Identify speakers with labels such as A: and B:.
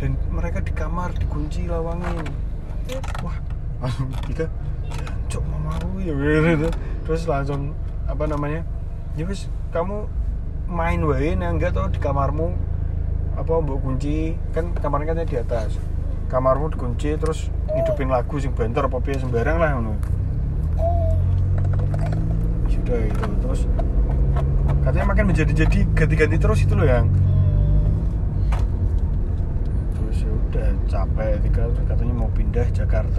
A: dan mereka di kamar dikunci lawangin wah langsung tiga. Jancok mamaku ya gitu. terus langsung apa namanya? Ya wis kamu main wae nah enggak tau di kamarmu apa mbok kunci. Kan kamarnya kan di atas. Kamarmu dikunci terus ngidupin lagu sing banter apa piye sembarang lah ngono. Sudah itu. Terus katanya makin menjadi-jadi ganti-ganti terus itu loh yang terus ya udah capek tiga katanya mau pindah Jakarta